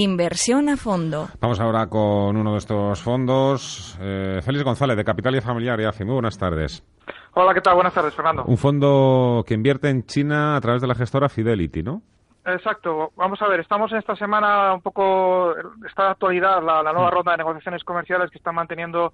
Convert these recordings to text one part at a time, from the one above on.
Inversión a fondo. Vamos ahora con uno de estos fondos. Eh, Félix González, de Capital y Familiar y AFI. Muy buenas tardes. Hola, ¿qué tal? Buenas tardes, Fernando. Un fondo que invierte en China a través de la gestora Fidelity, ¿no? Exacto. Vamos a ver, estamos en esta semana un poco, está de actualidad la, la nueva ronda de negociaciones comerciales que están manteniendo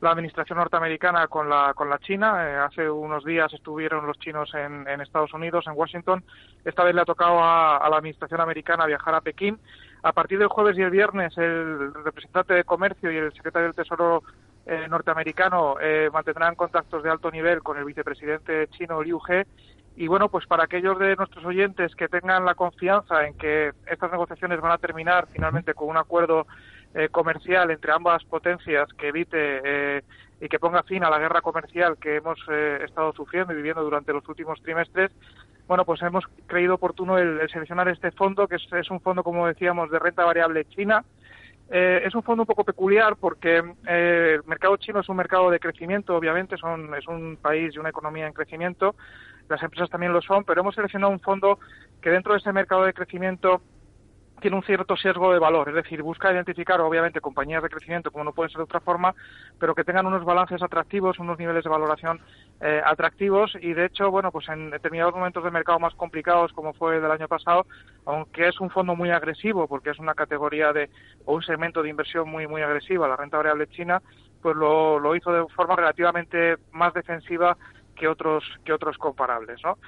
la administración norteamericana con la, con la China. Eh, hace unos días estuvieron los chinos en, en, Estados Unidos, en Washington. Esta vez le ha tocado a, a, la administración americana viajar a Pekín. A partir del jueves y el viernes, el representante de Comercio y el secretario del Tesoro eh, norteamericano eh, mantendrán contactos de alto nivel con el vicepresidente chino Liu He. Y bueno, pues para aquellos de nuestros oyentes que tengan la confianza en que estas negociaciones van a terminar finalmente con un acuerdo eh, comercial entre ambas potencias que evite eh, y que ponga fin a la guerra comercial que hemos eh, estado sufriendo y viviendo durante los últimos trimestres, bueno, pues hemos creído oportuno el, el seleccionar este fondo, que es, es, un fondo, como decíamos, de renta variable china. Eh, es un fondo un poco peculiar porque eh, el mercado chino es un mercado de crecimiento, obviamente, son, es un país y una economía en crecimiento. Las empresas también lo son, pero hemos seleccionado un fondo que dentro de ese mercado de crecimiento tiene un cierto sesgo de valor, es decir, busca identificar obviamente compañías de crecimiento como no puede ser de otra forma, pero que tengan unos balances atractivos, unos niveles de valoración eh, atractivos y de hecho, bueno, pues en determinados momentos de mercado más complicados como fue el del año pasado, aunque es un fondo muy agresivo porque es una categoría de o un segmento de inversión muy muy agresiva, la renta variable china, pues lo, lo hizo de forma relativamente más defensiva que otros que otros comparables, ¿no?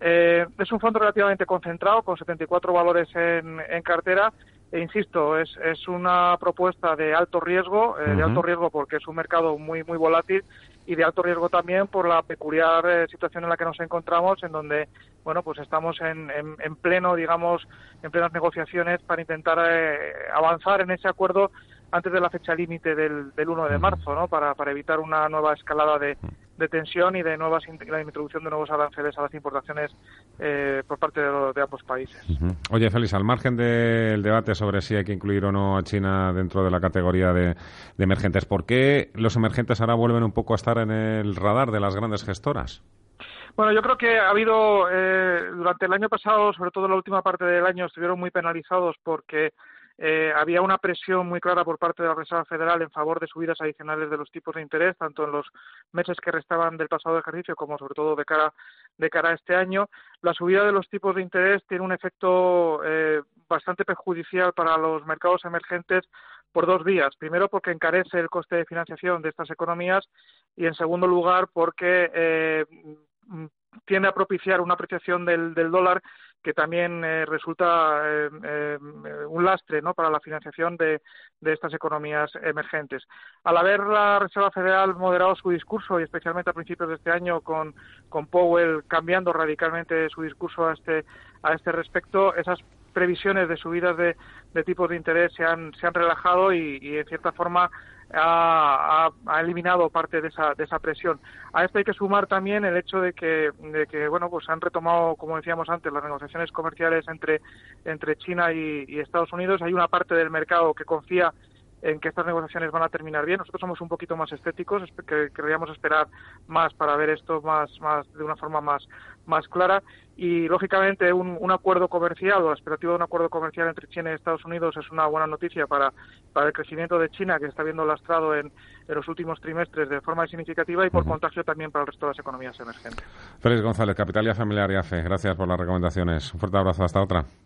Eh, es un fondo relativamente concentrado, con 74 valores en, en cartera. E insisto, es, es, una propuesta de alto riesgo, eh, uh -huh. de alto riesgo porque es un mercado muy, muy volátil y de alto riesgo también por la peculiar eh, situación en la que nos encontramos, en donde, bueno, pues estamos en, en, en pleno, digamos, en plenas negociaciones para intentar eh, avanzar en ese acuerdo antes de la fecha límite del, del 1 de marzo, ¿no? Para, para evitar una nueva escalada de, de tensión y de nuevas la introducción de nuevos aranceles a las importaciones eh, por parte de, de, ambos países. Uh -huh. Oye, Félix, al margen del debate sobre si hay que incluir o no a China dentro de la categoría de, de emergentes, ¿por qué los emergentes ahora vuelven un poco a estar en el radar de las grandes gestoras? Bueno, yo creo que ha habido, eh, durante el año pasado, sobre todo en la última parte del año, estuvieron muy penalizados porque eh, había una presión muy clara por parte de la Reserva Federal en favor de subidas adicionales de los tipos de interés, tanto en los meses que restaban del pasado ejercicio como sobre todo de cara, de cara a este año. La subida de los tipos de interés tiene un efecto eh, bastante perjudicial para los mercados emergentes por dos vías. Primero, porque encarece el coste de financiación de estas economías y, en segundo lugar, porque eh, tiende a propiciar una apreciación del dólar que también eh, resulta eh, eh, un lastre ¿no? para la financiación de, estas economías emergentes. Al haber la Reserva Federal moderado su discurso, y especialmente a principios de este año con, Powell cambiando radicalmente su discurso a este, este respecto, esas previsiones de subidas de, tipos de interés se han, se han relajado y en cierta forma ha, ha, ha, eliminado parte de esa, de esa presión. A esto hay que sumar también el hecho de que, de que bueno, pues han retomado, como decíamos antes, las negociaciones comerciales entre, entre China y, y Estados Unidos. Hay una parte del mercado que confía en que estas negociaciones van a terminar bien. Nosotros somos un poquito más estéticos, que querríamos esperar más para ver esto más, más de una forma más, más clara. Y lógicamente un, un acuerdo comercial o la expectativa de un acuerdo comercial entre China y Estados Unidos es una buena noticia para, para el crecimiento de China, que está viendo lastrado en, en los últimos trimestres de forma significativa y por uh -huh. contagio también para el resto de las economías emergentes. Félix González, Capitalia Familiar y AFE, gracias por las recomendaciones. Un fuerte abrazo, hasta otra.